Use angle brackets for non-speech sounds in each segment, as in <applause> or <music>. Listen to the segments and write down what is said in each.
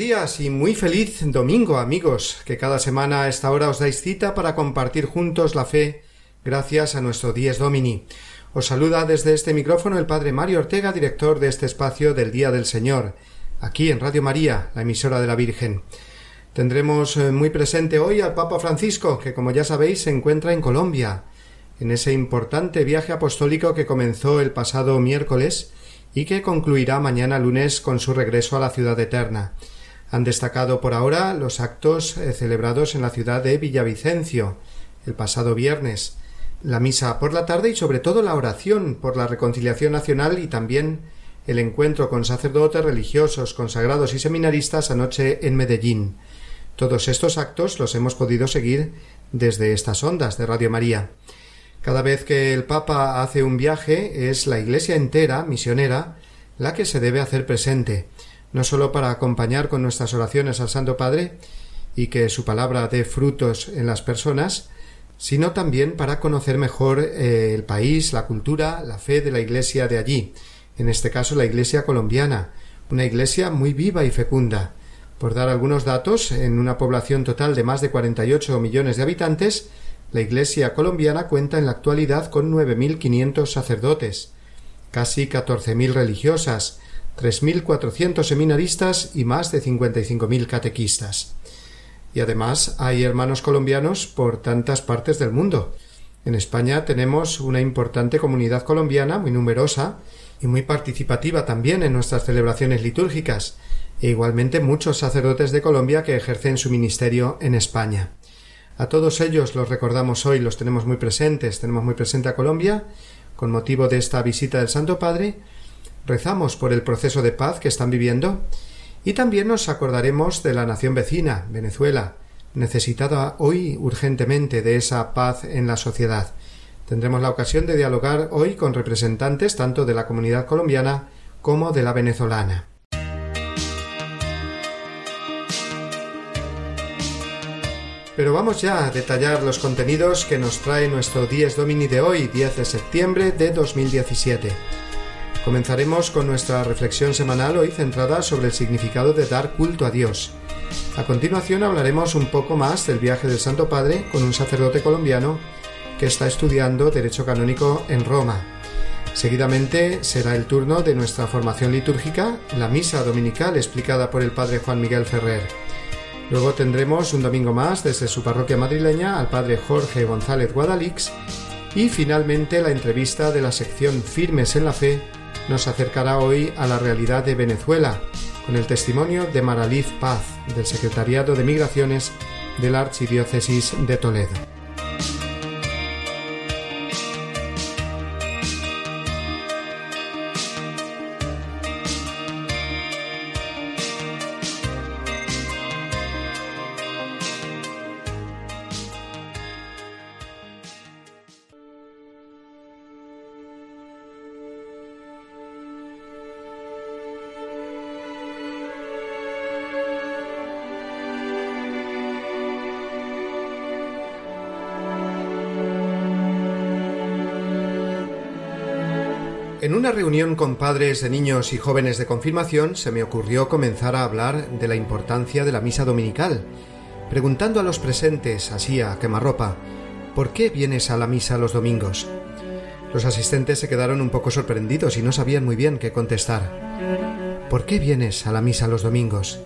Días y muy feliz domingo, amigos, que cada semana a esta hora os dais cita para compartir juntos la fe gracias a nuestro Dies Domini. Os saluda desde este micrófono el Padre Mario Ortega, director de este espacio del Día del Señor, aquí en Radio María, la emisora de la Virgen. Tendremos eh, muy presente hoy al Papa Francisco, que como ya sabéis se encuentra en Colombia, en ese importante viaje apostólico que comenzó el pasado miércoles y que concluirá mañana lunes con su regreso a la ciudad eterna. Han destacado por ahora los actos eh, celebrados en la ciudad de Villavicencio el pasado viernes, la misa por la tarde y sobre todo la oración por la reconciliación nacional y también el encuentro con sacerdotes religiosos, consagrados y seminaristas anoche en Medellín. Todos estos actos los hemos podido seguir desde estas ondas de Radio María. Cada vez que el Papa hace un viaje es la Iglesia entera, misionera, la que se debe hacer presente, no sólo para acompañar con nuestras oraciones al Santo Padre y que su palabra dé frutos en las personas, sino también para conocer mejor eh, el país, la cultura, la fe de la Iglesia de allí, en este caso la Iglesia colombiana, una Iglesia muy viva y fecunda. Por dar algunos datos, en una población total de más de 48 millones de habitantes, la Iglesia colombiana cuenta en la actualidad con 9.500 sacerdotes, casi 14.000 religiosas, 3.400 seminaristas y más de 55.000 catequistas. Y además hay hermanos colombianos por tantas partes del mundo. En España tenemos una importante comunidad colombiana muy numerosa y muy participativa también en nuestras celebraciones litúrgicas, e igualmente muchos sacerdotes de Colombia que ejercen su ministerio en España. A todos ellos los recordamos hoy, los tenemos muy presentes, tenemos muy presente a Colombia, con motivo de esta visita del Santo Padre, rezamos por el proceso de paz que están viviendo y también nos acordaremos de la nación vecina, Venezuela, necesitada hoy urgentemente de esa paz en la sociedad. Tendremos la ocasión de dialogar hoy con representantes tanto de la comunidad colombiana como de la venezolana. Pero vamos ya a detallar los contenidos que nos trae nuestro Dies Domini de hoy, 10 de septiembre de 2017. Comenzaremos con nuestra reflexión semanal hoy centrada sobre el significado de dar culto a Dios. A continuación hablaremos un poco más del viaje del Santo Padre con un sacerdote colombiano que está estudiando Derecho Canónico en Roma. Seguidamente será el turno de nuestra formación litúrgica, la misa dominical explicada por el Padre Juan Miguel Ferrer. Luego tendremos un domingo más desde su parroquia madrileña al padre Jorge González Guadalix y finalmente la entrevista de la sección Firmes en la Fe nos acercará hoy a la realidad de Venezuela con el testimonio de Maraliz Paz del Secretariado de Migraciones de la Archidiócesis de Toledo. Reunión con padres de niños y jóvenes de confirmación se me ocurrió comenzar a hablar de la importancia de la misa dominical, preguntando a los presentes, así a quemarropa, ¿por qué vienes a la misa los domingos? Los asistentes se quedaron un poco sorprendidos y no sabían muy bien qué contestar. ¿Por qué vienes a la misa los domingos?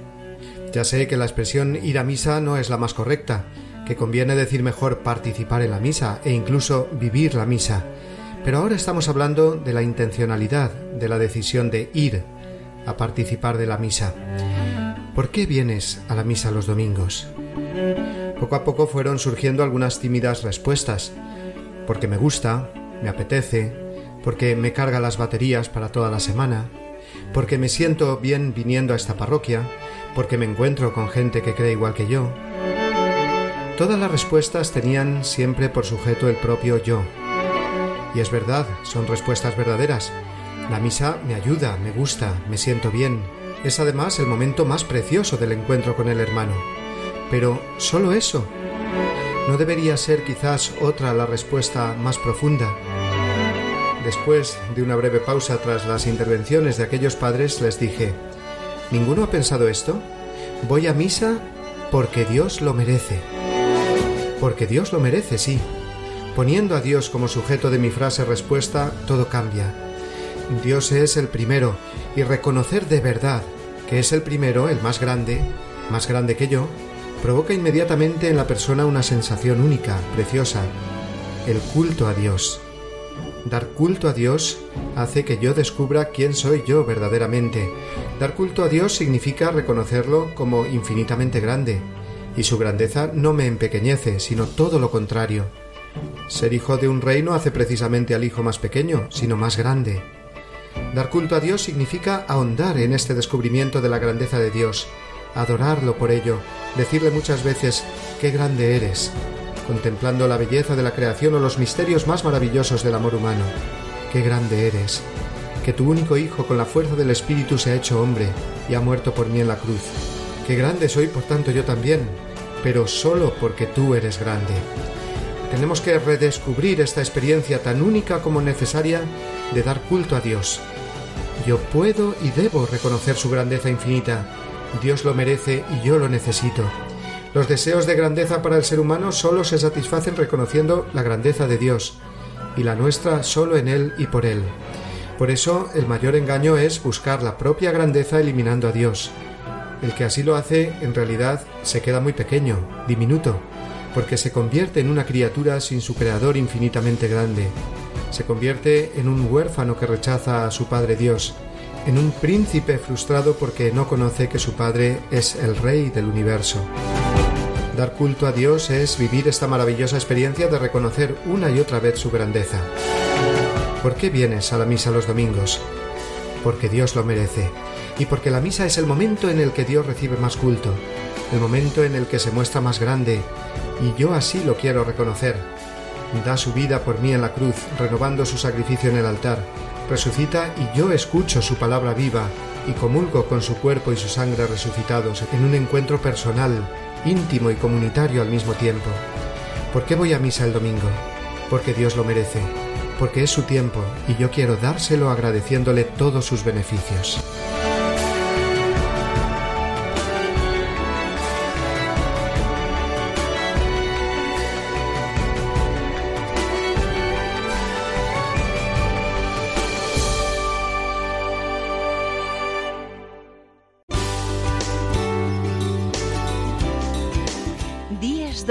Ya sé que la expresión ir a misa no es la más correcta, que conviene decir mejor participar en la misa e incluso vivir la misa pero ahora estamos hablando de la intencionalidad, de la decisión de ir a participar de la misa. ¿Por qué vienes a la misa los domingos? Poco a poco fueron surgiendo algunas tímidas respuestas. Porque me gusta, me apetece, porque me carga las baterías para toda la semana, porque me siento bien viniendo a esta parroquia, porque me encuentro con gente que cree igual que yo. Todas las respuestas tenían siempre por sujeto el propio yo. Y es verdad, son respuestas verdaderas. La misa me ayuda, me gusta, me siento bien. Es además el momento más precioso del encuentro con el hermano. Pero solo eso. ¿No debería ser quizás otra la respuesta más profunda? Después de una breve pausa tras las intervenciones de aquellos padres, les dije, ¿Ninguno ha pensado esto? Voy a misa porque Dios lo merece. Porque Dios lo merece, sí. Poniendo a Dios como sujeto de mi frase respuesta, todo cambia. Dios es el primero, y reconocer de verdad que es el primero, el más grande, más grande que yo, provoca inmediatamente en la persona una sensación única, preciosa, el culto a Dios. Dar culto a Dios hace que yo descubra quién soy yo verdaderamente. Dar culto a Dios significa reconocerlo como infinitamente grande, y su grandeza no me empequeñece, sino todo lo contrario. Ser hijo de un reino hace precisamente al hijo más pequeño, sino más grande. Dar culto a Dios significa ahondar en este descubrimiento de la grandeza de Dios, adorarlo por ello, decirle muchas veces, qué grande eres, contemplando la belleza de la creación o los misterios más maravillosos del amor humano. Qué grande eres, que tu único Hijo con la fuerza del Espíritu se ha hecho hombre y ha muerto por mí en la cruz. Qué grande soy, por tanto, yo también, pero solo porque tú eres grande. Tenemos que redescubrir esta experiencia tan única como necesaria de dar culto a Dios. Yo puedo y debo reconocer su grandeza infinita. Dios lo merece y yo lo necesito. Los deseos de grandeza para el ser humano solo se satisfacen reconociendo la grandeza de Dios, y la nuestra solo en Él y por Él. Por eso el mayor engaño es buscar la propia grandeza eliminando a Dios. El que así lo hace, en realidad, se queda muy pequeño, diminuto, porque se convierte en una criatura sin su Creador infinitamente grande. Se convierte en un huérfano que rechaza a su Padre Dios, en un príncipe frustrado porque no conoce que su Padre es el Rey del universo. Dar culto a Dios es vivir esta maravillosa experiencia de reconocer una y otra vez su grandeza. ¿Por qué vienes a la misa los domingos? Porque Dios lo merece y porque la misa es el momento en el que Dios recibe más culto, el momento en el que se muestra más grande, y yo así lo quiero reconocer. Da su vida por mí en la cruz, renovando su sacrificio en el altar, resucita y yo escucho su palabra viva y comulgo con su cuerpo y su sangre resucitados en un encuentro personal, íntimo y comunitario al mismo tiempo. ¿Por qué voy a misa el domingo? Porque Dios lo merece, porque es su tiempo y yo quiero dárselo agradeciéndole todos sus beneficios.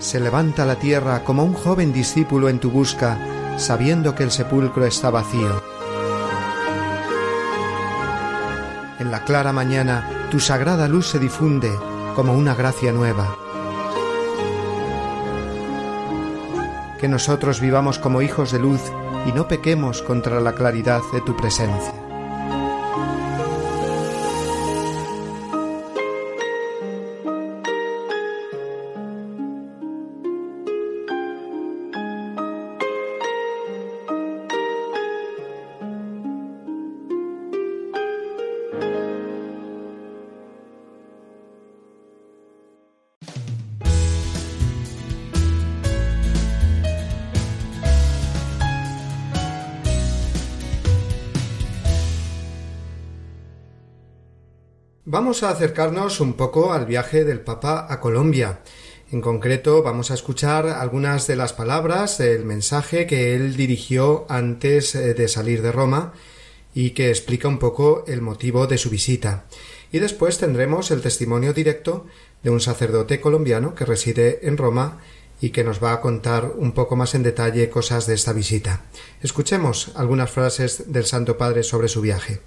Se levanta la tierra como un joven discípulo en tu busca, sabiendo que el sepulcro está vacío. En la clara mañana tu sagrada luz se difunde como una gracia nueva. Que nosotros vivamos como hijos de luz y no pequemos contra la claridad de tu presencia. Vamos a acercarnos un poco al viaje del Papa a Colombia. En concreto, vamos a escuchar algunas de las palabras del mensaje que él dirigió antes eh, de salir de Roma y que explica un poco el motivo de su visita. Y después tendremos el testimonio directo de un sacerdote colombiano que reside en Roma y que nos va a contar un poco más en detalle cosas de esta visita. Escuchemos algunas frases del Santo Padre sobre su viaje.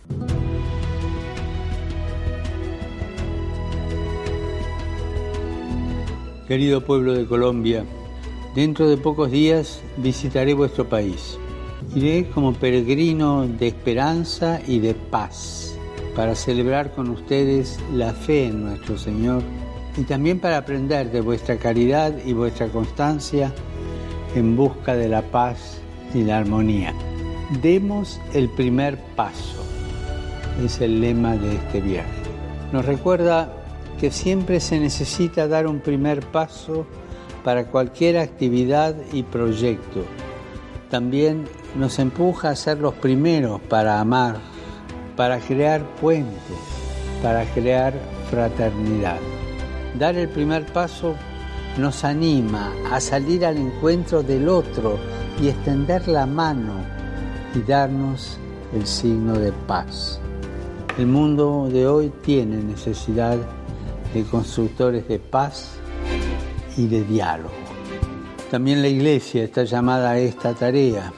Querido pueblo de Colombia, dentro de pocos días visitaré vuestro país. Iré como peregrino de esperanza y de paz para celebrar con ustedes la fe en nuestro Señor y también para aprender de vuestra caridad y vuestra constancia en busca de la paz y la armonía. Demos el primer paso, es el lema de este viaje. Nos recuerda que siempre se necesita dar un primer paso para cualquier actividad y proyecto. También nos empuja a ser los primeros para amar, para crear puentes, para crear fraternidad. Dar el primer paso nos anima a salir al encuentro del otro y extender la mano y darnos el signo de paz. El mundo de hoy tiene necesidad de constructores de paz y de diálogo. También la Iglesia está llamada a esta tarea,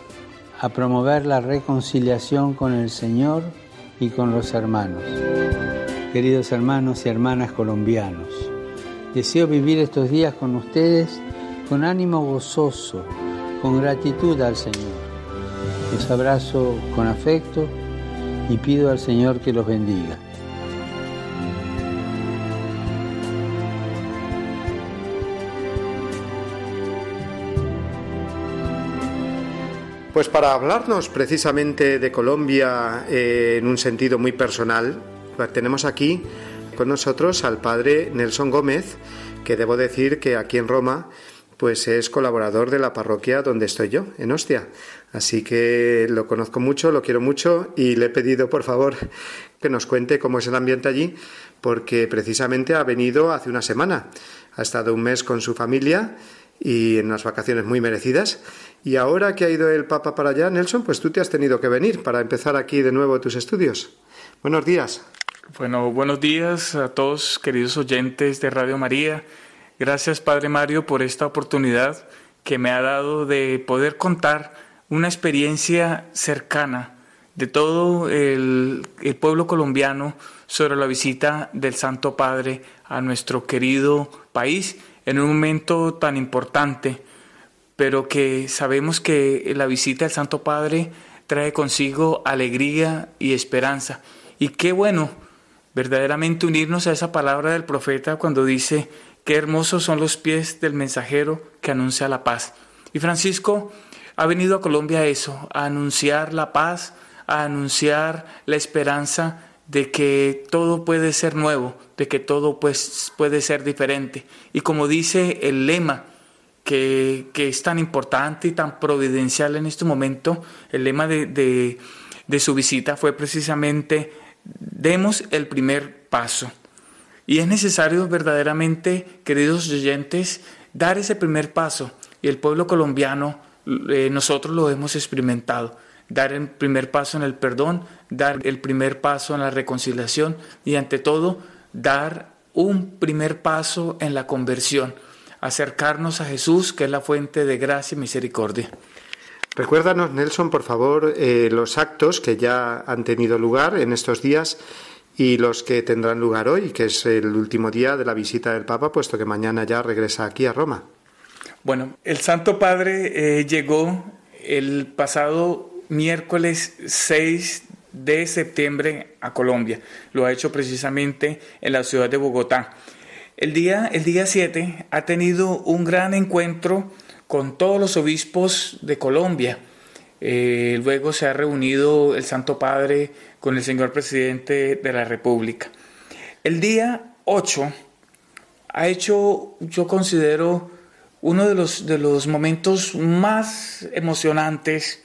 a promover la reconciliación con el Señor y con los hermanos. Queridos hermanos y hermanas colombianos, Deseo vivir estos días con ustedes con ánimo gozoso, con gratitud al Señor. Los abrazo con afecto y pido al Señor que los bendiga. Pues para hablarnos precisamente de Colombia eh, en un sentido muy personal, tenemos aquí con nosotros al padre Nelson Gómez, que debo decir que aquí en Roma pues es colaborador de la parroquia donde estoy yo, en Ostia. Así que lo conozco mucho, lo quiero mucho y le he pedido por favor que nos cuente cómo es el ambiente allí, porque precisamente ha venido hace una semana. Ha estado un mes con su familia y en unas vacaciones muy merecidas. Y ahora que ha ido el Papa para allá, Nelson, pues tú te has tenido que venir para empezar aquí de nuevo tus estudios. Buenos días. Bueno, buenos días a todos queridos oyentes de Radio María. Gracias Padre Mario por esta oportunidad que me ha dado de poder contar una experiencia cercana de todo el, pueblo colombiano sobre la visita del Santo Padre a nuestro querido país en un momento tan importante, pero que sabemos que la visita del Santo Padre trae consigo alegría y esperanza. Y qué bueno verdaderamente unirnos a esa palabra del profeta cuando dice, qué hermosos son los pies del mensajero que anuncia la paz. Y Francisco ha venido a Colombia a eso, a anunciar la paz, a anunciar la esperanza de que todo puede ser nuevo, de que todo pues, puede ser diferente. Y como dice el lema, que, es tan importante y tan providencial en este momento, el lema de su visita fue precisamente demos el primer paso. Y es necesario verdaderamente, queridos oyentes, dar ese primer paso. Y el pueblo colombiano, eh, nosotros lo hemos experimentado. Dar el primer paso en el perdón, dar el primer paso en la reconciliación y ante todo, dar un primer paso en la conversión. Acercarnos a Jesús, que es la fuente de gracia y misericordia. Recuérdanos, Nelson, por favor, eh, los actos que ya han tenido lugar en estos días y los que tendrán lugar hoy, que es el último día de la visita del Papa, puesto que mañana ya regresa aquí a Roma. Bueno, el Santo Padre eh, llegó el pasado miércoles 6 de septiembre a Colombia. Lo ha hecho precisamente en la ciudad de Bogotá. El día, el día 7 ha tenido un gran encuentro con todos los obispos de Colombia. Eh, luego se ha reunido el Santo Padre con el señor presidente de la República. El día 8 ha hecho, yo considero, uno de los, de los momentos más emocionantes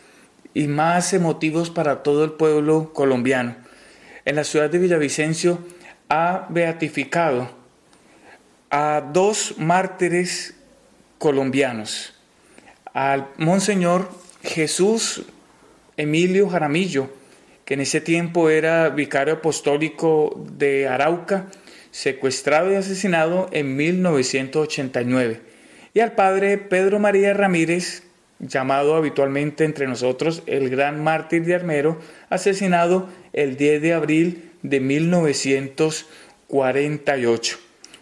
y más emotivos para todo el pueblo colombiano. En la ciudad de Villavicencio ha beatificado a dos mártires colombianos, al Monseñor Jesús Emilio Jaramillo, que en ese tiempo era vicario apostólico de Arauca, secuestrado y asesinado en 1989, y al padre Pedro María Ramírez, llamado habitualmente entre nosotros el gran mártir de Armero, asesinado el 10 de abril de 1948.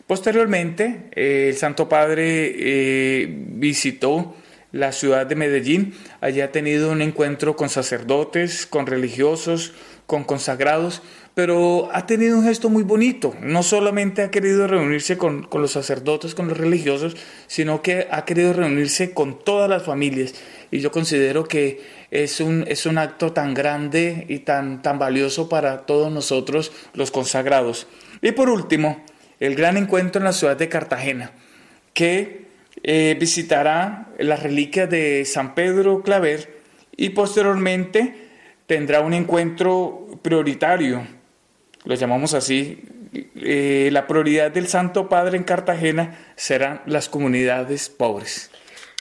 Posteriormente, el Santo Padre eh, visitó la ciudad de Medellín. Allí ha tenido un encuentro con sacerdotes, con religiosos, con consagrados, pero ha tenido un gesto muy bonito. No solamente ha querido reunirse con, los sacerdotes, con los religiosos, sino que ha querido reunirse con todas las familias. Y yo considero que es un, es un acto tan grande y tan, tan valioso para todos nosotros los consagrados. Y por último, el gran encuentro en la ciudad de Cartagena, que eh, visitará las reliquias de San Pedro Claver y posteriormente tendrá un encuentro prioritario, lo llamamos así, eh, la prioridad del Santo Padre en Cartagena serán las comunidades pobres.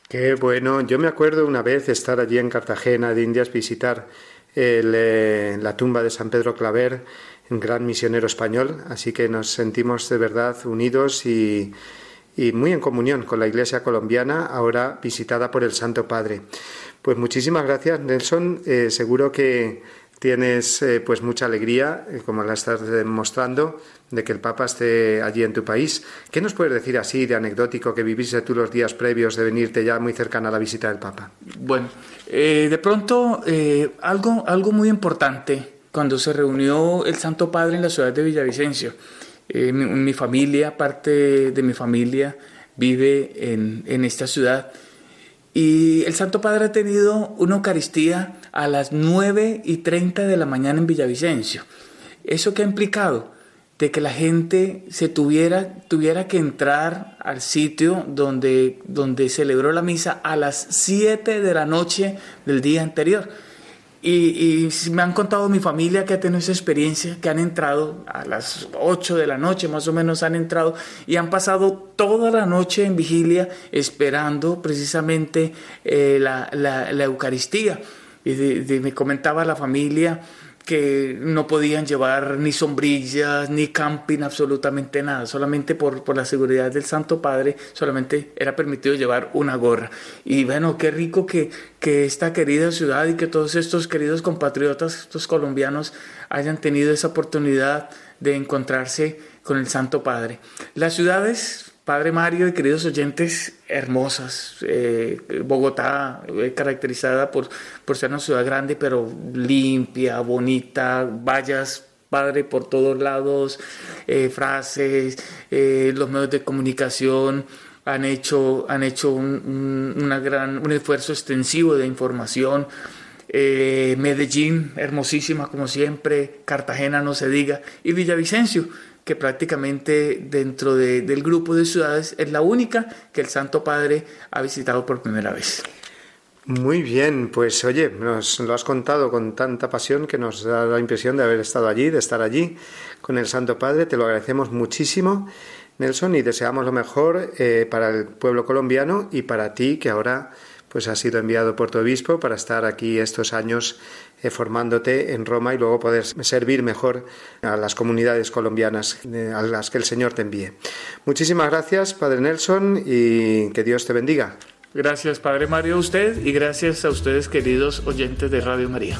Qué bueno, yo me acuerdo una vez estar allí en Cartagena de Indias, visitar eh, la tumba de San Pedro Claver, gran misionero español, así que nos sentimos de verdad unidos y, y muy en comunión con la Iglesia colombiana, ahora visitada por el Santo Padre. Pues muchísimas gracias, Nelson. Eh, seguro que tienes eh, pues mucha alegría, eh, como la estás demostrando, de que el Papa esté allí en tu país. ¿Qué nos puedes decir así de anecdótico que viviste tú los días previos de venirte ya muy cercana a la visita del Papa? Bueno, de pronto algo, algo muy importante cuando se reunió el Santo Padre en la ciudad de Villavicencio. mi, mi, familia, parte de mi familia, vive en, en esta ciudad y el Santo Padre ha tenido una Eucaristía a las 9 y 30 de la mañana en Villavicencio. ¿Eso qué ha implicado? De que la gente se tuviera, tuviera que entrar al sitio donde, donde celebró la misa a las 7 de la noche del día anterior. Y, me han contado mi familia que ha tenido esa experiencia, que han entrado a las 8 de la noche más o menos han entrado y han pasado toda la noche en vigilia esperando precisamente eh, la, la, Eucaristía. Y me comentaba la familia que no podían llevar ni sombrillas, ni camping, absolutamente nada. Solamente por, por, la seguridad del Santo Padre, solamente era permitido llevar una gorra. Y bueno, qué rico que, que esta querida ciudad y que todos estos queridos compatriotas, estos colombianos, hayan tenido esa oportunidad de encontrarse con el Santo Padre. Las ciudades Padre Mario y queridos oyentes, hermosas. Eh, Bogotá, eh, caracterizada por, por ser una ciudad grande, pero limpia, bonita, vallas Padre por todos lados, eh, frases, los medios de comunicación han hecho, han hecho un, una gran, un esfuerzo extensivo de información. Medellín, hermosísima como siempre, Cartagena no se diga, y Villavicencio, que prácticamente dentro del grupo de ciudades es la única que el Santo Padre ha visitado por primera vez. Muy bien, pues oye, nos lo has contado con tanta pasión que nos da la impresión de haber estado allí, de estar allí con el Santo Padre. Te lo agradecemos muchísimo, Nelson, y deseamos lo mejor eh, para el pueblo colombiano y para ti, que ahora pues has sido enviado por tu obispo para estar aquí estos años formándote en Roma y luego poder servir mejor a las comunidades colombianas eh, a las que el Señor te envíe. Muchísimas gracias, Padre Nelson, y que Dios te bendiga. Gracias, Padre Mario, a usted y gracias a ustedes, queridos oyentes de Radio María.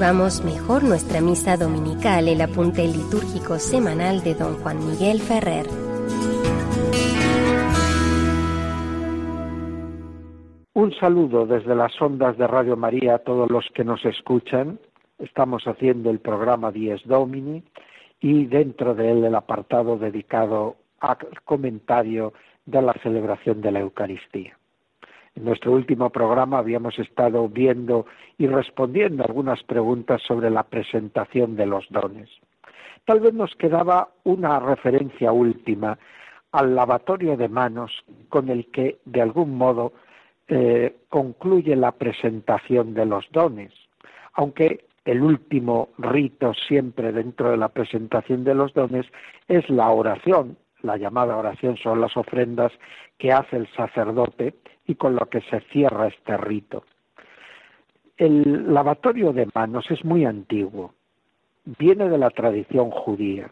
Vivamos mejor nuestra misa dominical, el apunte litúrgico semanal de don Juan Miguel Ferrer. Un saludo desde las ondas de Radio María a todos los que nos escuchan. Estamos haciendo el programa Dies Domini y dentro de él el apartado dedicado al comentario de la celebración de la Eucaristía. En nuestro último programa habíamos estado viendo y respondiendo algunas preguntas sobre la presentación de los dones. Tal vez nos quedaba una referencia última al lavatorio de manos con el que, de algún modo, eh, concluye la presentación de los dones, aunque el último rito siempre dentro de la presentación de los dones es la oración, la llamada oración son las ofrendas que hace el sacerdote y con lo que se cierra este rito. El lavatorio de manos es muy antiguo, viene de la tradición judía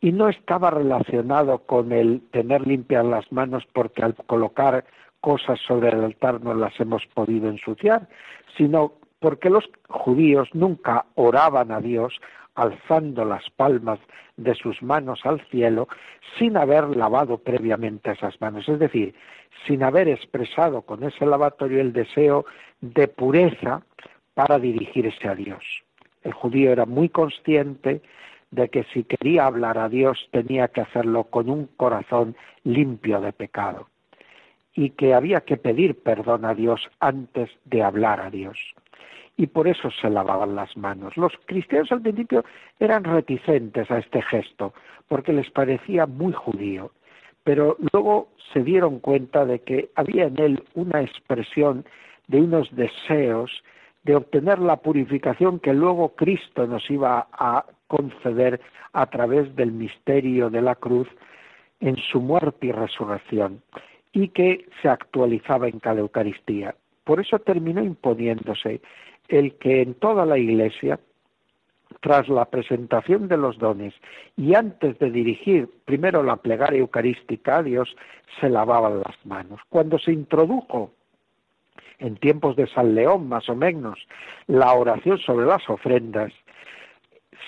y no estaba relacionado con el tener limpias las manos porque al colocar cosas sobre el altar no las hemos podido ensuciar, sino porque los judíos nunca oraban a Dios alzando las palmas de sus manos al cielo sin haber lavado previamente esas manos, es decir, sin haber expresado con ese lavatorio el deseo de pureza para dirigirse a Dios. El judío era muy consciente de que si quería hablar a Dios tenía que hacerlo con un corazón limpio de pecado y que había que pedir perdón a Dios antes de hablar a Dios y por eso se lavaban las manos. Los cristianos al principio eran reticentes a este gesto porque les parecía muy judío, pero luego se dieron cuenta de que había en él una expresión de unos deseos de obtener la purificación que luego Cristo nos iba a conceder a través del misterio de la cruz en su muerte y resurrección y que se actualizaba en cada Eucaristía. Por eso terminó imponiéndose el que en toda la Iglesia, tras la presentación de los dones y antes de dirigir primero la plegaria eucarística a Dios, se lavaban las manos. Cuando se introdujo en tiempos de San León, más o menos, la oración sobre las ofrendas,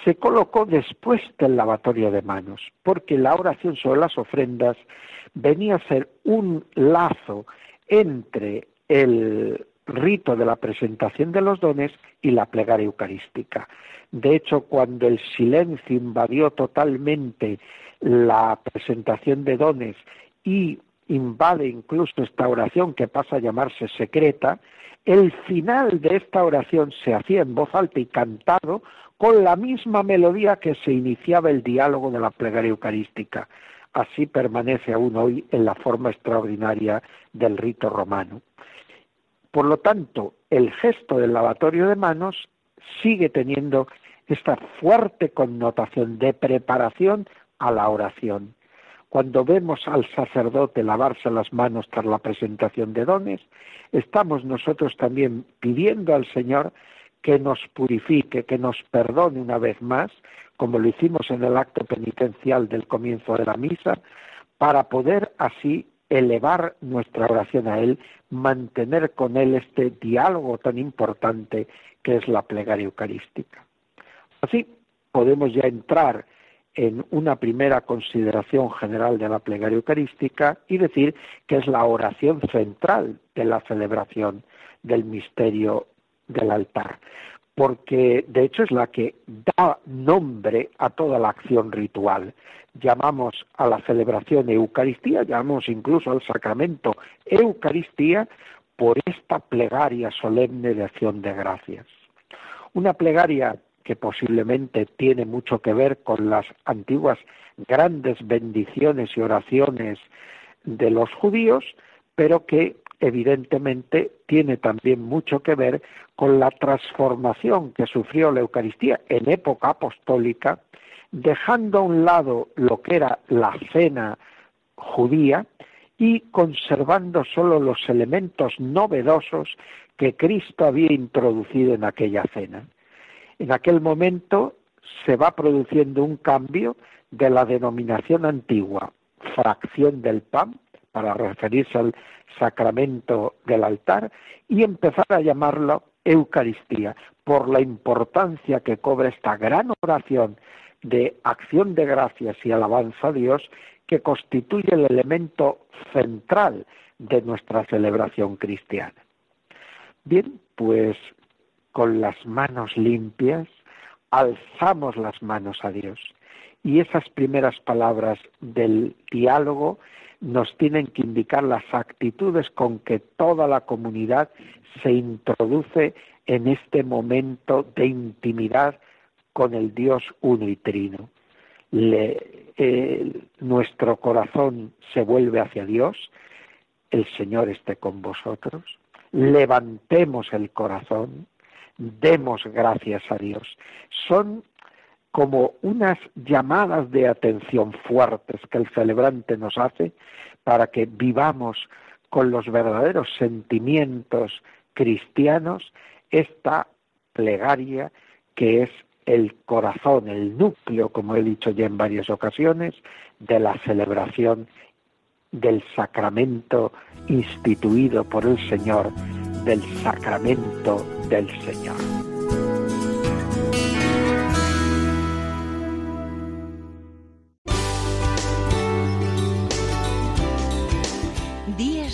se colocó después del lavatorio de manos, porque la oración sobre las ofrendas venía a ser un lazo entre el rito de la presentación de los dones y la plegaria eucarística. De hecho, cuando el silencio invadió totalmente la presentación de dones y invade incluso esta oración que pasa a llamarse secreta, el final de esta oración se hacía en voz alta y cantado con la misma melodía que se iniciaba el diálogo de la plegaria eucarística. Así permanece aún hoy en la forma extraordinaria del rito romano. Por lo tanto, el gesto del lavatorio de manos sigue teniendo esta fuerte connotación de preparación a la oración. Cuando vemos al sacerdote lavarse las manos tras la presentación de dones, estamos nosotros también pidiendo al Señor que nos purifique, que nos perdone una vez más, como lo hicimos en el acto penitencial del comienzo de la misa, para poder así elevar nuestra oración a Él, mantener con Él este diálogo tan importante que es la plegaria eucarística. Así podemos ya entrar en una primera consideración general de la plegaria eucarística y decir que es la oración central de la celebración del misterio del altar porque de hecho es la que da nombre a toda la acción ritual. Llamamos a la celebración Eucaristía, llamamos incluso al sacramento Eucaristía por esta plegaria solemne de acción de gracias. Una plegaria que posiblemente tiene mucho que ver con las antiguas grandes bendiciones y oraciones de los judíos, pero que evidentemente tiene también mucho que ver con la transformación que sufrió la Eucaristía en época apostólica, dejando a un lado lo que era la cena judía y conservando solo los elementos novedosos que Cristo había introducido en aquella cena. En aquel momento se va produciendo un cambio de la denominación antigua, fracción del pan, para referirse al sacramento del altar y empezar a llamarlo Eucaristía, por la importancia que cobra esta gran oración de acción de gracias y alabanza a Dios, que constituye el elemento central de nuestra celebración cristiana. Bien, pues con las manos limpias, alzamos las manos a Dios. Y esas primeras palabras del diálogo nos tienen que indicar las actitudes con que toda la comunidad se introduce en este momento de intimidad con el Dios uno y trino. nuestro corazón se vuelve hacia Dios, el Señor esté con vosotros, levantemos el corazón, demos gracias a Dios. Son como unas llamadas de atención fuertes que el celebrante nos hace para que vivamos con los verdaderos sentimientos cristianos esta plegaria que es el corazón, el núcleo, como he dicho ya en varias ocasiones, de la celebración del sacramento instituido por el Señor, del sacramento del Señor.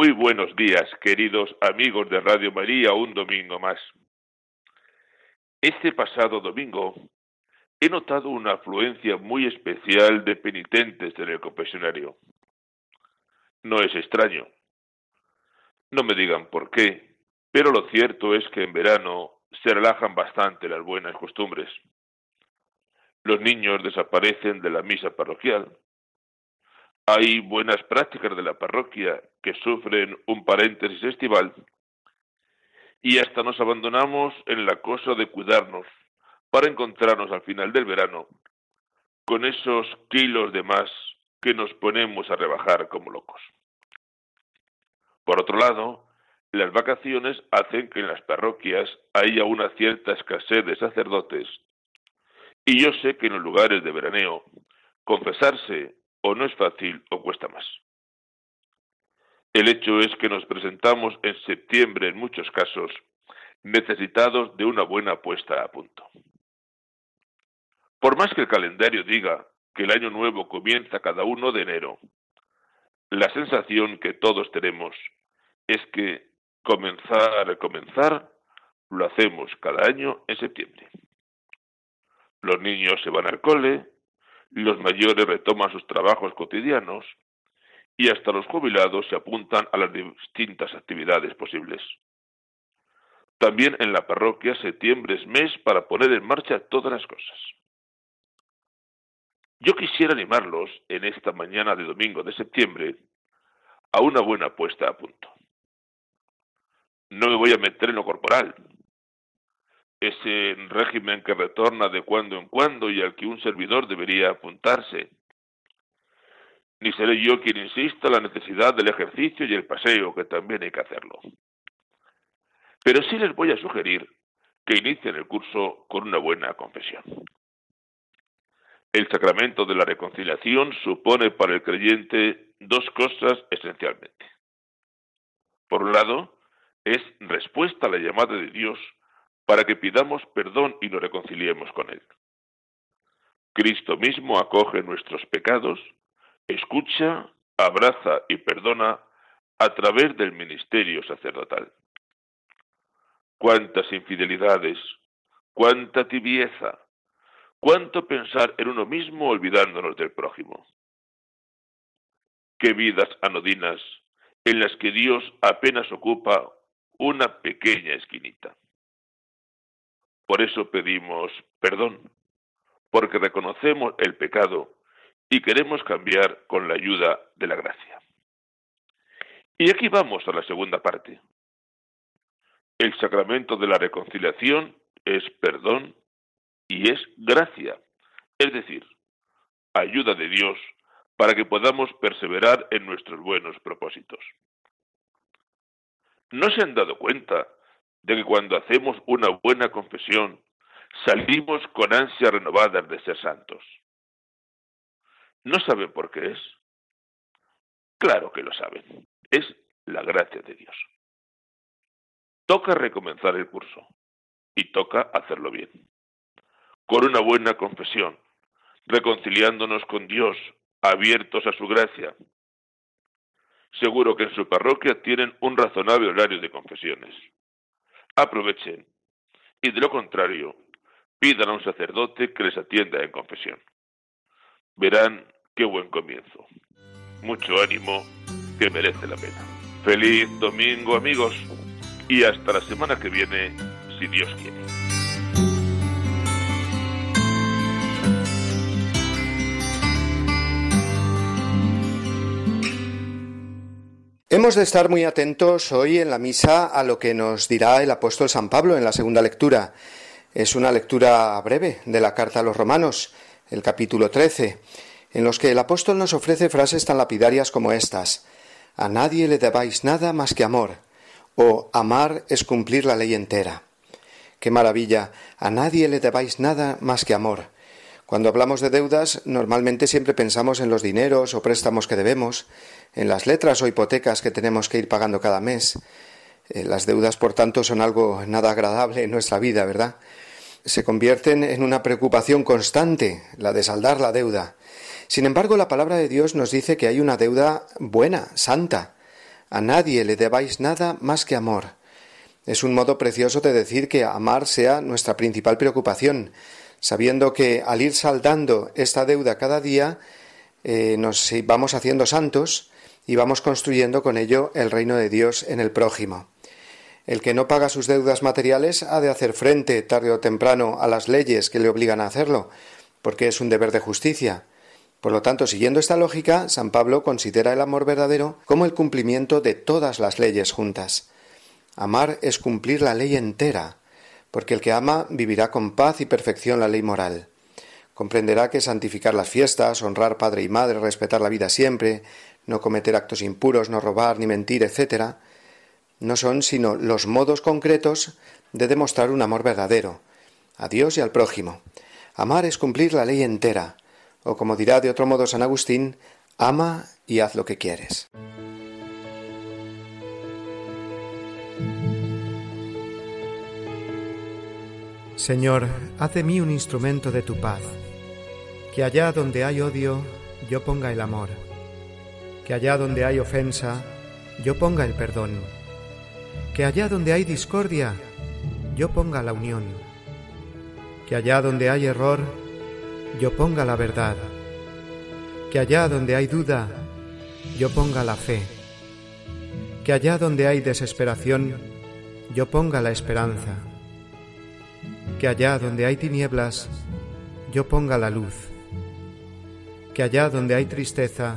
Muy buenos días, queridos amigos de Radio María, un domingo más. Este pasado domingo he notado una afluencia muy especial de penitentes en el confesionario. No es extraño. No me digan por qué, pero lo cierto es que en verano se relajan bastante las buenas costumbres. Los niños desaparecen de la misa parroquial, hay buenas prácticas de la parroquia que sufren un paréntesis estival y hasta nos abandonamos en la cosa de cuidarnos para encontrarnos al final del verano con esos kilos de más que nos ponemos a rebajar como locos. Por otro lado, las vacaciones hacen que en las parroquias haya una cierta escasez de sacerdotes y yo sé que en los lugares de veraneo confesarse o no es fácil o cuesta más. El hecho es que nos presentamos en septiembre en muchos casos necesitados de una buena puesta a punto. Por más que el calendario diga que el año nuevo comienza cada uno de enero, la sensación que todos tenemos es que comenzar a comenzar lo hacemos cada año en septiembre. Los niños se van al cole, los mayores retoman sus trabajos cotidianos y hasta los jubilados se apuntan a las distintas actividades posibles. También en la parroquia septiembre es mes para poner en marcha todas las cosas. Yo quisiera animarlos en esta mañana de domingo de septiembre a una buena puesta a punto. No me voy a meter en lo corporal, ese régimen que retorna de cuando en cuando y al que un servidor debería apuntarse. Ni seré yo quien insista en la necesidad del ejercicio y el paseo, que también hay que hacerlo. Pero sí les voy a sugerir que inicien el curso con una buena confesión. El sacramento de la reconciliación supone para el creyente dos cosas esencialmente. Por un lado, es respuesta a la llamada de Dios para que pidamos perdón y nos reconciliemos con Él. Cristo mismo acoge nuestros pecados, escucha, abraza y perdona a través del ministerio sacerdotal. Cuántas infidelidades, cuánta tibieza, cuánto pensar en uno mismo olvidándonos del prójimo. Qué vidas anodinas en las que Dios apenas ocupa una pequeña esquinita. Por eso pedimos perdón, porque reconocemos el pecado y queremos cambiar con la ayuda de la gracia. Y aquí vamos a la segunda parte. El sacramento de la reconciliación es perdón y es gracia, es decir, ayuda de Dios para que podamos perseverar en nuestros buenos propósitos. ¿No se han dado cuenta de que cuando hacemos una buena confesión salimos con ansias renovadas de ser santos? ¿No saben por qué es? Claro que lo saben. Es la gracia de Dios. Toca recomenzar el curso y toca hacerlo bien. Con una buena confesión, reconciliándonos con Dios, abiertos a su gracia. Seguro que en su parroquia tienen un razonable horario de confesiones. Aprovechen y de lo contrario, pidan a un sacerdote que les atienda en confesión. Verán qué buen comienzo. Mucho ánimo que merece la pena. Feliz domingo amigos y hasta la semana que viene, si Dios quiere. De estar muy atentos hoy en la misa a lo que nos dirá el apóstol San Pablo en la segunda lectura. Es una lectura breve de la carta a los romanos, el capítulo 13, en los que el apóstol nos ofrece frases tan lapidarias como estas. A nadie le debáis nada más que amor, o amar es cumplir la ley entera. Qué maravilla, a nadie le debáis nada más que amor. Cuando hablamos de deudas, normalmente siempre pensamos en los dineros o préstamos que debemos, en las letras o hipotecas que tenemos que ir pagando cada mes. Eh, las deudas, por tanto, son algo nada agradable en nuestra vida, ¿verdad? Se convierten en una preocupación constante, la de saldar la deuda. Sin embargo, la palabra de Dios nos dice que hay una deuda buena, santa. A nadie le debáis nada más que amor. Es un modo precioso de decir que amar sea nuestra principal preocupación, sabiendo que al ir saldando esta deuda cada día, eh, nos vamos haciendo santos y vamos construyendo con ello el reino de Dios en el prójimo. El que no paga sus deudas materiales ha de hacer frente tarde o temprano a las leyes que le obligan a hacerlo, porque es un deber de justicia. Por lo tanto, siguiendo esta lógica, San Pablo considera el amor verdadero como el cumplimiento de todas las leyes juntas. Amar es cumplir la ley entera, porque el que ama vivirá con paz y perfección la ley moral. Comprenderá que santificar las fiestas, honrar padre y madre, respetar la vida siempre, no cometer actos impuros, no robar ni mentir, etc., no son sino los modos concretos de demostrar un amor verdadero, a Dios y al prójimo. Amar es cumplir la ley entera, o como dirá de otro modo San Agustín, ama y haz lo que quieres. Señor, haz de mí un instrumento de tu paz, que allá donde hay odio, yo ponga el amor, que allá donde hay ofensa, yo ponga el perdón, que allá donde hay discordia, yo ponga la unión, que allá donde hay error, yo ponga la verdad, que allá donde hay duda, yo ponga la fe, que allá donde hay desesperación, yo ponga la esperanza. Que allá donde hay tinieblas, yo ponga la luz, que allá donde hay tristeza,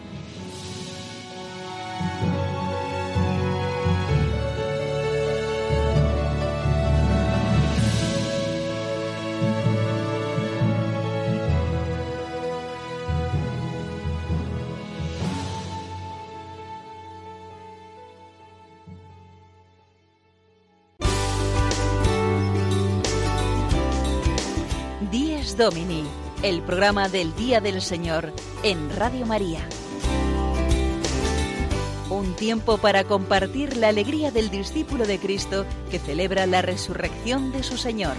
Domini, el programa del Día del Señor en Radio María un tiempo para compartir la alegría del discípulo de Cristo que celebra la resurrección de su Señor.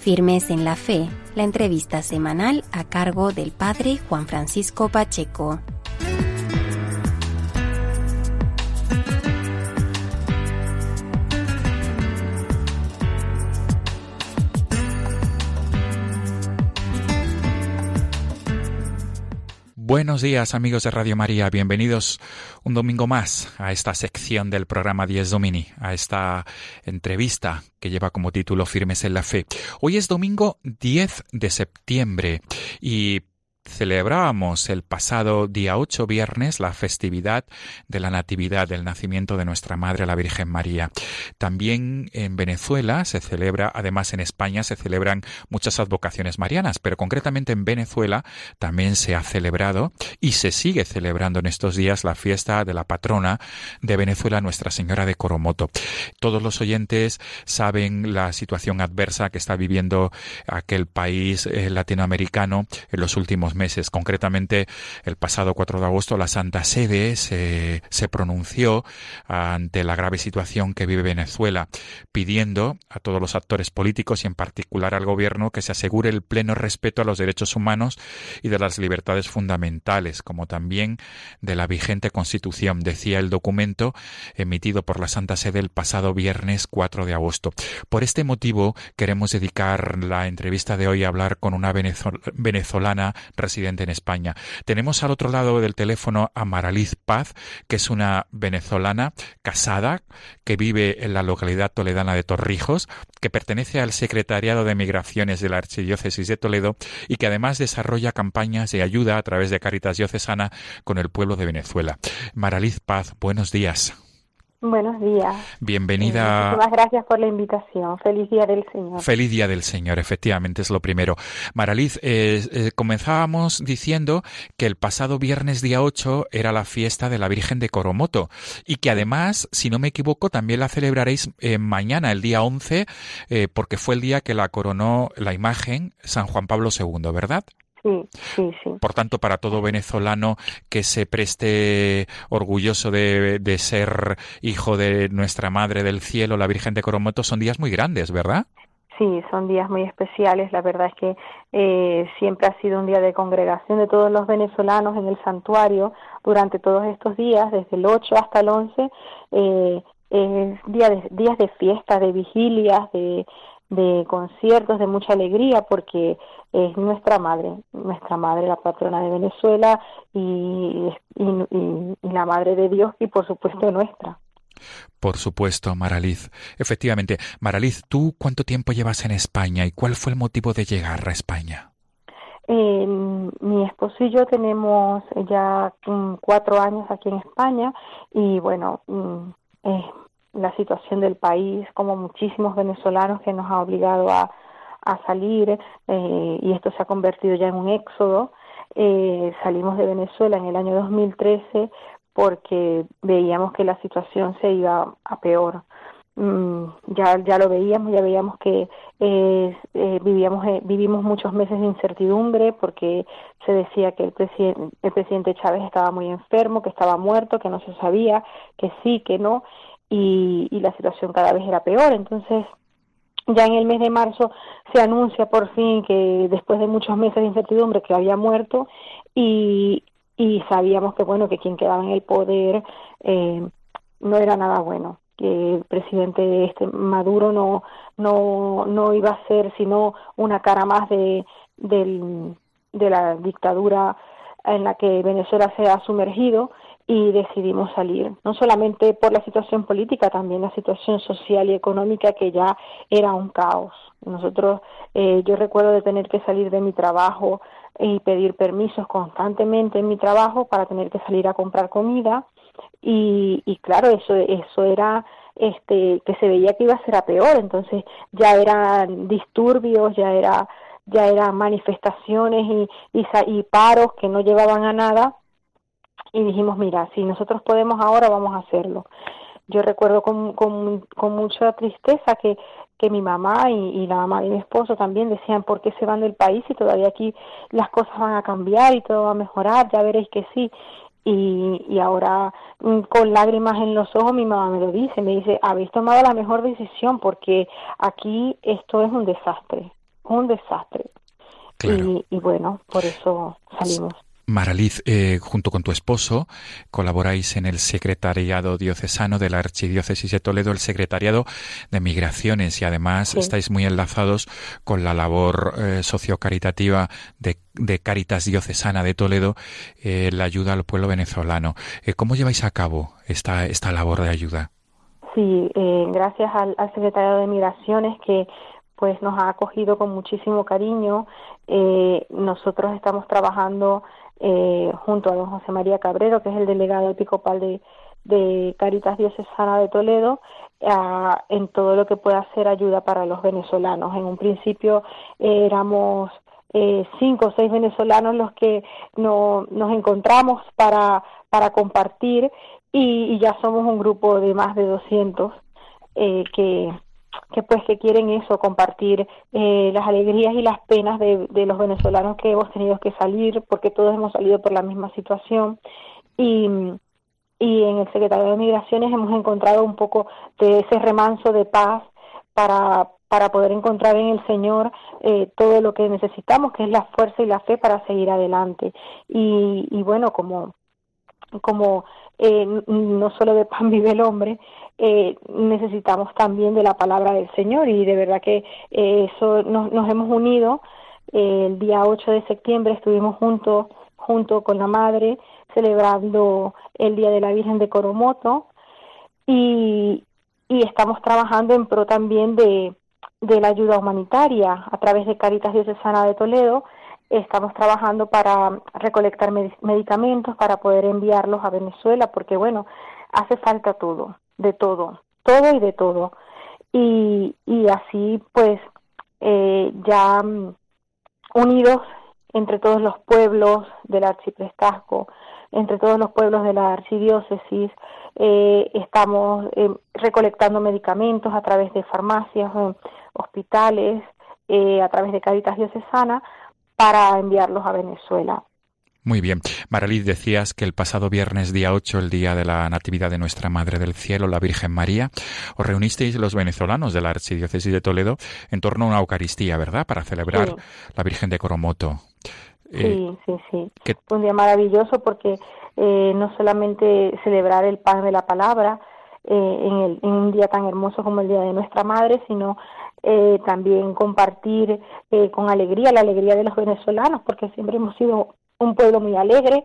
Firmes en la Fe, la entrevista semanal a cargo del Padre Juan Francisco Pacheco. Buenos días amigos de Radio María, bienvenidos un domingo más a esta sección del programa 10 Domini, a esta entrevista que lleva como título Firmes en la Fe. Hoy es domingo 10 de septiembre y celebrábamos el pasado día 8 viernes la festividad de la Natividad, del nacimiento de nuestra Madre la Virgen María. También en Venezuela se celebra, además en España se celebran muchas advocaciones marianas, pero concretamente en Venezuela también se ha celebrado y se sigue celebrando en estos días la fiesta de la patrona de Venezuela, Nuestra Señora de Coromoto. Todos los oyentes saben la situación adversa que está viviendo aquel país eh, latinoamericano en los últimos meses. Concretamente, el pasado 4 de agosto, la Santa Sede se, se pronunció ante la grave situación que vive Venezuela, pidiendo a todos los actores políticos y en particular al gobierno que se asegure el pleno respeto a los derechos humanos y de las libertades fundamentales, como también de la vigente Constitución, decía el documento emitido por la Santa Sede el pasado viernes 4 de agosto. Por este motivo, queremos dedicar la entrevista de hoy a hablar con una venezolana residente en España. Tenemos al otro lado del teléfono a Maraliz Paz, que es una venezolana casada que vive en la localidad toledana de Torrijos, que pertenece al Secretariado de Migraciones de la Archidiócesis de Toledo y que además desarrolla campañas de ayuda a través de Caritas Diocesana con el pueblo de Venezuela. Maraliz Paz, buenos días. Buenos días. Bienvenida. muchas gracias por la invitación. Feliz Día del Señor. Feliz Día del Señor, efectivamente, es lo primero. Maraliz, eh, eh, comenzábamos diciendo que el pasado viernes día 8 era la fiesta de la Virgen de Coromoto y que además, si no me equivoco, también la celebraréis eh, mañana, el día 11, porque fue el día que la coronó la imagen San Juan Pablo II, ¿verdad? Sí, sí, Por tanto, para todo venezolano que se preste orgulloso de, ser hijo de nuestra Madre del Cielo, la Virgen de Coromoto, son días muy grandes, ¿verdad? Sí, son días muy especiales. La verdad es que eh, siempre ha sido un día de congregación de todos los venezolanos en el santuario durante todos estos días, desde el 8 hasta el 11. Eh, día de, días de fiesta, de vigilias, de, de conciertos, de mucha alegría, porque es nuestra madre, nuestra madre, la patrona de Venezuela y, y, la madre de Dios y por supuesto nuestra. Por supuesto, Maraliz. Efectivamente, Maraliz, ¿tú cuánto tiempo llevas en España y cuál fue el motivo de llegar a España? Eh, mi esposo y yo tenemos ya mm, cuatro años aquí en España y bueno, mm, la situación del país, como muchísimos venezolanos que nos ha obligado a, a salir eh, y esto se ha convertido ya en un éxodo. Eh, salimos de Venezuela en el año 2013 porque veíamos que la situación se iba a peor. Mm, ya, ya lo veíamos, ya veíamos que eh, eh vivíamos, vivimos muchos meses de incertidumbre porque se decía que el, presidente el presidente Chávez estaba muy enfermo, que estaba muerto, que no se sabía, que sí, que no, y, y la situación cada vez era peor. Entonces, ya en el mes de marzo se anuncia por fin que después de muchos meses de incertidumbre que había muerto y, y sabíamos que bueno que quien quedaba en el poder eh, no era nada bueno que el presidente este Maduro no no no iba a ser sino una cara más de del, de la dictadura en la que Venezuela se ha sumergido y decidimos salir, no solamente por la situación política, también la situación social y económica que ya era un caos. Nosotros, eh, yo recuerdo de tener que salir de mi trabajo y pedir permisos constantemente en mi trabajo para tener que salir a comprar comida y, y claro, eso, eso era este que se veía que iba a ser a peor, entonces ya eran disturbios, ya era ya eran manifestaciones y, y, y paros que no llevaban a nada y dijimos, mira, si nosotros podemos ahora, vamos a hacerlo. Yo recuerdo con, con, con mucha tristeza que, que mi mamá y, y, la mamá de mi esposo también decían, ¿por qué se van del país y todavía aquí las cosas van a cambiar y todo va a mejorar? Ya veréis que sí. Y, y ahora mm, con lágrimas en los ojos mi mamá me lo dice, me dice, habéis tomado la mejor decisión porque aquí esto es un desastre un desastre. Y, y, bueno, por eso salimos. Maraliz, eh, junto con tu esposo, colaboráis en el Secretariado Diocesano de la Archidiócesis de Toledo, el Secretariado de Migraciones, y además estáis muy enlazados con la labor eh, sociocaritativa de, de, Caritas Diocesana de Toledo, eh, la ayuda al pueblo venezolano. Eh, ¿Cómo lleváis a cabo esta, esta labor de ayuda? Sí, gracias al, al Secretariado de Migraciones que pues nos ha acogido con muchísimo cariño. nosotros estamos trabajando eh, junto a don José María Cabrero, que es el delegado episcopal de, de Caritas Diocesana de Toledo, en todo lo que pueda ser ayuda para los venezolanos. En un principio eh, éramos eh, cinco o seis venezolanos los que no, nos encontramos para, para compartir y, ya somos un grupo de más de 200 eh, que, que pues que quieren eso, compartir eh, las alegrías y las penas de, de, los venezolanos que hemos tenido que salir, porque todos hemos salido por la misma situación. Y, y en el Secretario de Migraciones hemos encontrado un poco de ese remanso de paz para, para poder encontrar en el Señor eh, todo lo que necesitamos, que es la fuerza y la fe para seguir adelante. Y, y bueno, como, como eh, no solo de pan <laughs> vive el hombre, eh, necesitamos también de la palabra del Señor y de verdad que eh, eso nos, nos, hemos unido. El día 8 de septiembre estuvimos juntos junto con la madre celebrando el Día de la Virgen de Coromoto y, y estamos trabajando en pro también de, de la ayuda humanitaria a través de Caritas Diocesana de Toledo. Estamos trabajando para recolectar medicamentos para poder enviarlos a Venezuela porque bueno, hace falta todo de todo, todo y de todo. Y, y así pues eh, ya mm, unidos entre todos los pueblos del arciprestazgo, entre todos los pueblos de la archidiócesis, eh, estamos eh, recolectando medicamentos a través de farmacias, hospitales, a través de Caritas Diocesana, para enviarlos a Venezuela. Muy bien. Maraliz, decías que el pasado viernes día 8, el día de la Natividad de Nuestra Madre del Cielo, la Virgen María, os reunisteis los venezolanos de la Archidiócesis de Toledo en torno a una Eucaristía, ¿verdad? Para celebrar la Virgen de Coromoto. Sí, eh, sí, sí. Fue un día maravilloso porque eh, no solamente celebrar el pan de la palabra eh, en, el, en, un día tan hermoso como el Día de Nuestra Madre, sino eh, también compartir eh, con alegría la alegría de los venezolanos, porque siempre hemos sido un pueblo muy alegre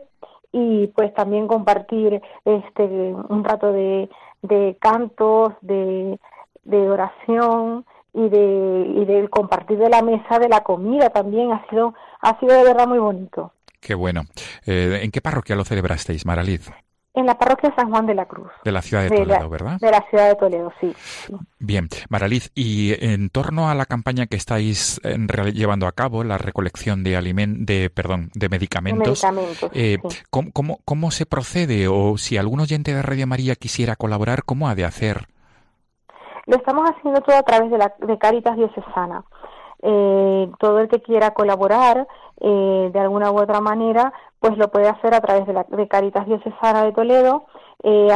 y pues también compartir este un rato de, de cantos, de, de oración y de, y de compartir de la mesa de la comida también ha sido ha sido de verdad muy bonito. Qué bueno. Eh, ¿En qué parroquia lo celebrasteis, Maraliz? En la parroquia San Juan de la Cruz. De la ciudad de, Toledo, ¿verdad? De la ciudad de Toledo, sí. Bien, Maraliz, y en torno a la campaña que estáis eh, llevando a cabo, la recolección de de, perdón, de medicamentos, eh, ¿cómo, cómo, se procede? O si algún oyente de Radio María quisiera colaborar, ¿cómo ha de hacer? Lo estamos haciendo todo a través de, la, de Caritas Diocesana. Eh, todo el que quiera colaborar eh, de alguna u otra manera, pues lo puede hacer a través de, la, de Caritas Diocesana de Toledo, eh,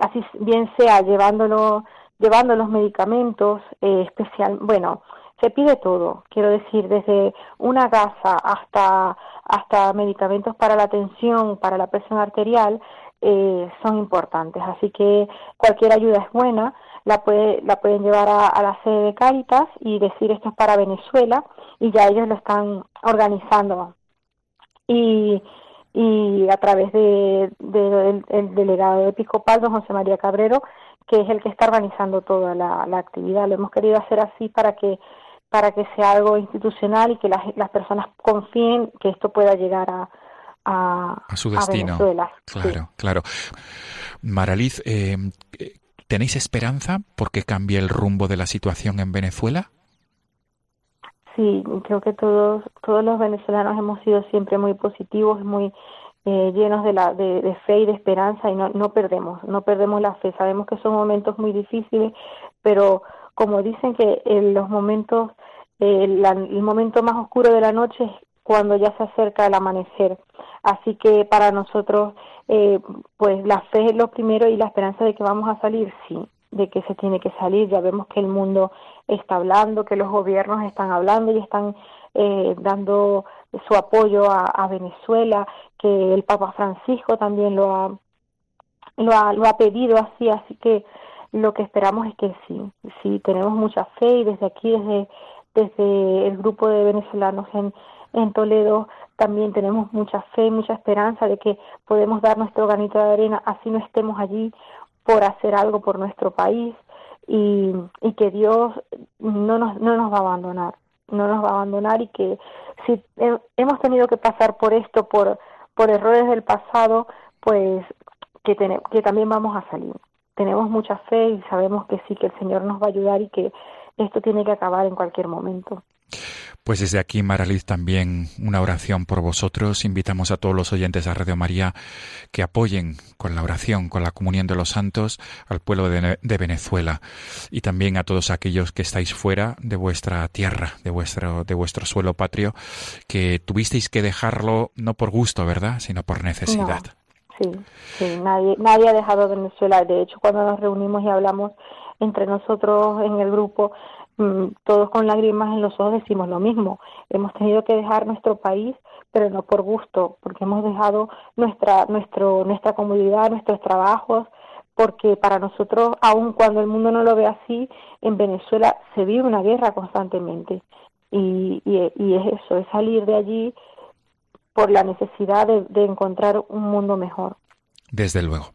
así bien sea llevándolo, llevando los medicamentos, eh, especial, bueno, se pide todo, quiero decir, desde una gasa hasta, hasta medicamentos para la tensión, para la presión arterial, eh, son importantes. Así que cualquier ayuda es buena, la, puede, la pueden llevar a, a la sede de Caritas y decir esto es para Venezuela y ya ellos lo están organizando. Y, y a través de, el delegado episcopal, don José María Cabrero, que es el que está organizando toda la, la actividad. Lo hemos querido hacer así para que para que sea algo institucional y que las, las personas confíen que esto pueda llegar a, a, su destino. Claro, claro. Maraliz, eh, ¿tenéis esperanza porque cambie el rumbo de la situación en Venezuela? Sí, creo que todos todos los venezolanos hemos sido siempre muy positivos, muy eh, llenos de, la, de, fe y de esperanza y no, no perdemos, no perdemos la fe. Sabemos que son momentos muy difíciles, pero como dicen que en los momentos, eh, el momento más oscuro de la noche cuando ya se acerca el amanecer. Así que para nosotros, eh, pues la fe es lo primero y la esperanza de que vamos a salir, sí, de que se tiene que salir. Ya vemos que el mundo está hablando, que los gobiernos están hablando y están eh, dando su apoyo a, Venezuela, que el Papa Francisco también lo ha, lo ha, lo ha pedido así, así que lo que esperamos es que sí, sí tenemos mucha fe y desde aquí, desde, desde el grupo de venezolanos en, en Toledo, también tenemos mucha fe, mucha esperanza de que podemos dar nuestro granito de arena, así no estemos allí por hacer algo por nuestro país y, que Dios no nos, no nos va a abandonar, no nos va a abandonar y que si hemos tenido que pasar por esto, por, por errores del pasado, pues que, que también vamos a salir. Tenemos mucha fe y sabemos que sí, que el Señor nos va a ayudar y que esto tiene que acabar en cualquier momento. Pues desde aquí, Maraliz, también una oración por vosotros. Invitamos a todos los oyentes de Radio María que apoyen con la oración, con la comunión de los santos al pueblo de, Venezuela y también a todos aquellos que estáis fuera de vuestra tierra, de vuestro, de vuestro suelo patrio, que tuvisteis que dejarlo no por gusto, ¿verdad?, sino por necesidad. Sí, sí, nadie, ha dejado Venezuela. De hecho, cuando nos reunimos y hablamos entre nosotros en el grupo, todos con lágrimas en los ojos decimos lo mismo. Hemos tenido que dejar nuestro país, pero no por gusto, porque hemos dejado nuestra, nuestro, nuestra comodidad, nuestros trabajos, porque para nosotros, aun cuando el mundo no lo ve así, en Venezuela se vive una guerra constantemente. Y, y, es eso, es salir de allí por la necesidad de encontrar un mundo mejor. Desde luego.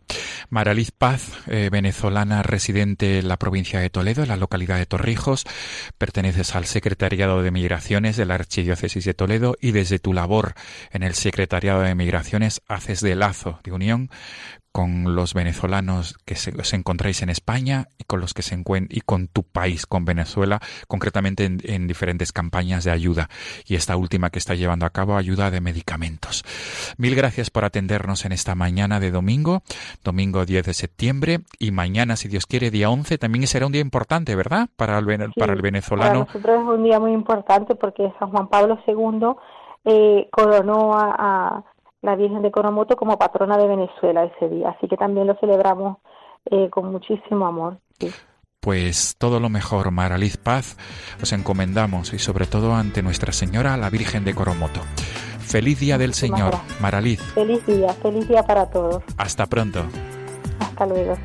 Maraliz Paz, eh, venezolana residente en la provincia de Toledo, en la localidad de Torrijos, perteneces al Secretariado de Migraciones de la Archidiócesis de Toledo y desde tu labor en el Secretariado de Migraciones haces de lazo de unión con los venezolanos que se, os encontráis en España y con los que se y con tu país, con Venezuela, concretamente en, diferentes campañas de ayuda y esta última que está llevando a cabo ayuda de medicamentos. Mil gracias por atendernos en esta mañana de domingo, domingo 10 de septiembre y mañana, si Dios quiere, día 11 también será un día importante, ¿verdad? Para el, para el venezolano. Para nosotros es un día muy importante porque San Juan Pablo II eh, coronó a la Virgen de Coromoto como patrona de Venezuela ese día. Así que también lo celebramos eh, con muchísimo amor. Pues todo lo mejor, Maraliz Paz, os encomendamos y sobre todo ante Nuestra Señora, la Virgen de Coromoto. Feliz Día del Señor, Maraliz. Feliz día, feliz día para todos. Hasta pronto. Hasta luego.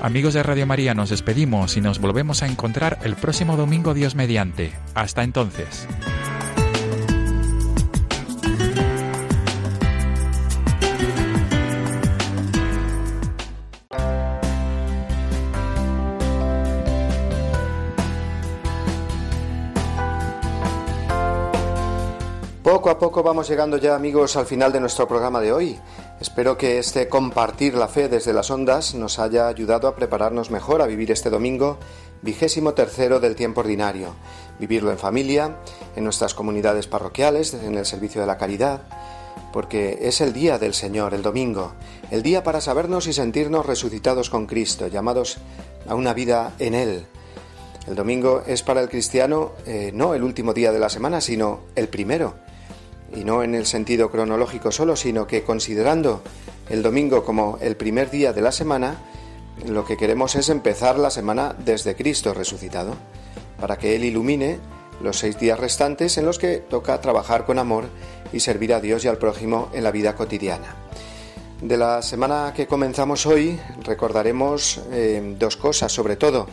Amigos de Radio María, nos despedimos y nos volvemos a encontrar el próximo domingo Dios mediante. Hasta entonces. A poco vamos llegando ya amigos al final de nuestro programa de hoy. Espero que este compartir la fe desde las ondas nos haya ayudado a prepararnos mejor a vivir este domingo vigésimo tercero del tiempo ordinario, vivirlo en familia, en nuestras comunidades parroquiales, en el servicio de la caridad, porque es el día del Señor, el domingo, el día para sabernos y sentirnos resucitados con Cristo, llamados a una vida en Él. El domingo es para el cristiano eh, no el último día de la semana, sino el primero, y no en el sentido cronológico solo, sino que considerando el domingo como el primer día de la semana, lo que queremos es empezar la semana desde Cristo resucitado, para que Él ilumine los seis días restantes en los que toca trabajar con amor y servir a Dios y al prójimo en la vida cotidiana. De la semana que comenzamos hoy recordaremos eh, dos cosas, sobre todo.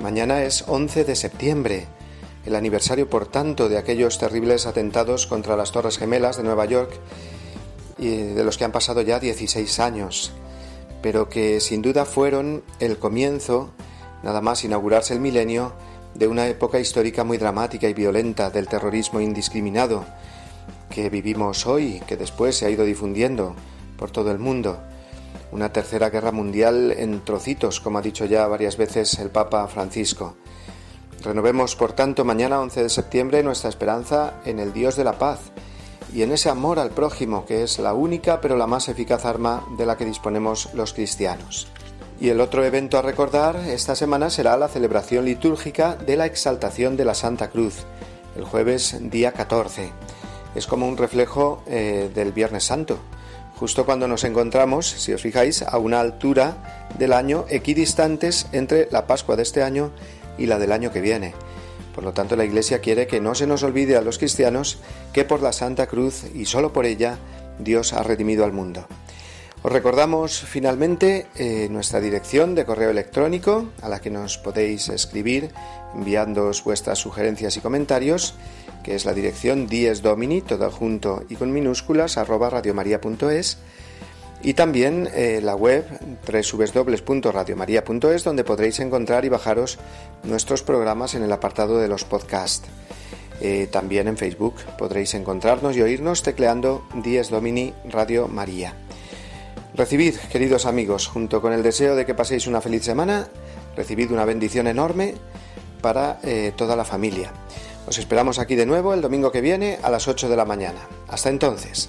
Mañana es 11 de septiembre, el aniversario, por tanto, de aquellos terribles atentados contra las Torres Gemelas de Nueva York, y de los que han pasado ya 16 años, pero que sin duda fueron el comienzo, nada más inaugurarse el milenio, de una época histórica muy dramática y violenta del terrorismo indiscriminado que vivimos hoy, que después se ha ido difundiendo por todo el mundo. Una tercera guerra mundial en trocitos, como ha dicho ya varias veces el Papa Francisco. Renovemos, por tanto, mañana 11 de septiembre nuestra esperanza en el Dios de la paz y en ese amor al prójimo, que es la única pero la más eficaz arma de la que disponemos los cristianos. Y el otro evento a recordar esta semana será la celebración litúrgica de la exaltación de la Santa Cruz, el jueves día 14. Es como un reflejo eh, del Viernes Santo. justo cuando nos encontramos, si os fijáis, a una altura del año equidistantes entre la Pascua de este año y la del año que viene. Por lo tanto, la Iglesia quiere que no se nos olvide a los cristianos que por la Santa Cruz y solo por ella Dios ha redimido al mundo. Os recordamos finalmente eh, nuestra dirección de correo electrónico a la que nos podéis escribir enviándoos vuestras sugerencias y comentarios, que es la dirección diesdomini, todo junto y con minúsculas, arroba radiomaria.es y también eh, la web www.radiomaria.es donde podréis encontrar y bajaros nuestros programas en el apartado de los podcasts. Eh, también en Facebook podréis encontrarnos y oírnos tecleando Dies Domini Radio María. Recibid, queridos amigos, junto con el deseo de que paséis una feliz semana, recibid una bendición enorme para eh, toda la familia. Os esperamos aquí de nuevo el domingo que viene a las 8 de la mañana. Hasta entonces.